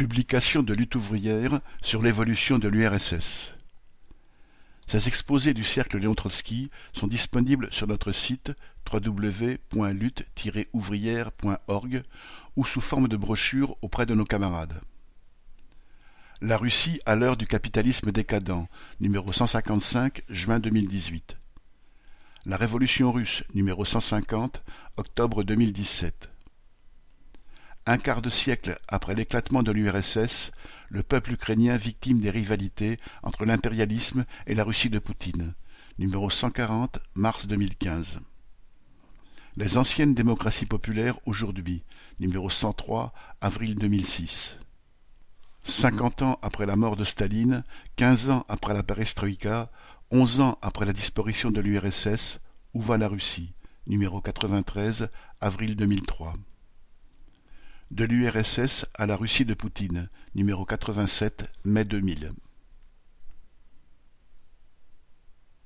Publication de Lutte ouvrière sur l'évolution de l'URSS. Ces exposés du cercle Léon Trotsky sont disponibles sur notre site www.lutte-ouvrière.org ou sous forme de brochure auprès de nos camarades. La Russie à l'heure du capitalisme décadent, numéro 155, juin 2018. La Révolution russe, numéro 150, octobre 2017. Un quart de siècle après l'éclatement de l'URSS, le peuple ukrainien victime des rivalités entre l'impérialisme et la Russie de Poutine. Numéro 140, mars 2015. Les anciennes démocraties populaires aujourd'hui. Numéro 103, avril 2006. Cinquante ans après la mort de Staline, quinze ans après la perestroïka, onze ans après la disparition de l'URSS, où va la Russie? Numéro 93, avril 2003. De l'URSS à la Russie de Poutine, numéro 87, mai 2000.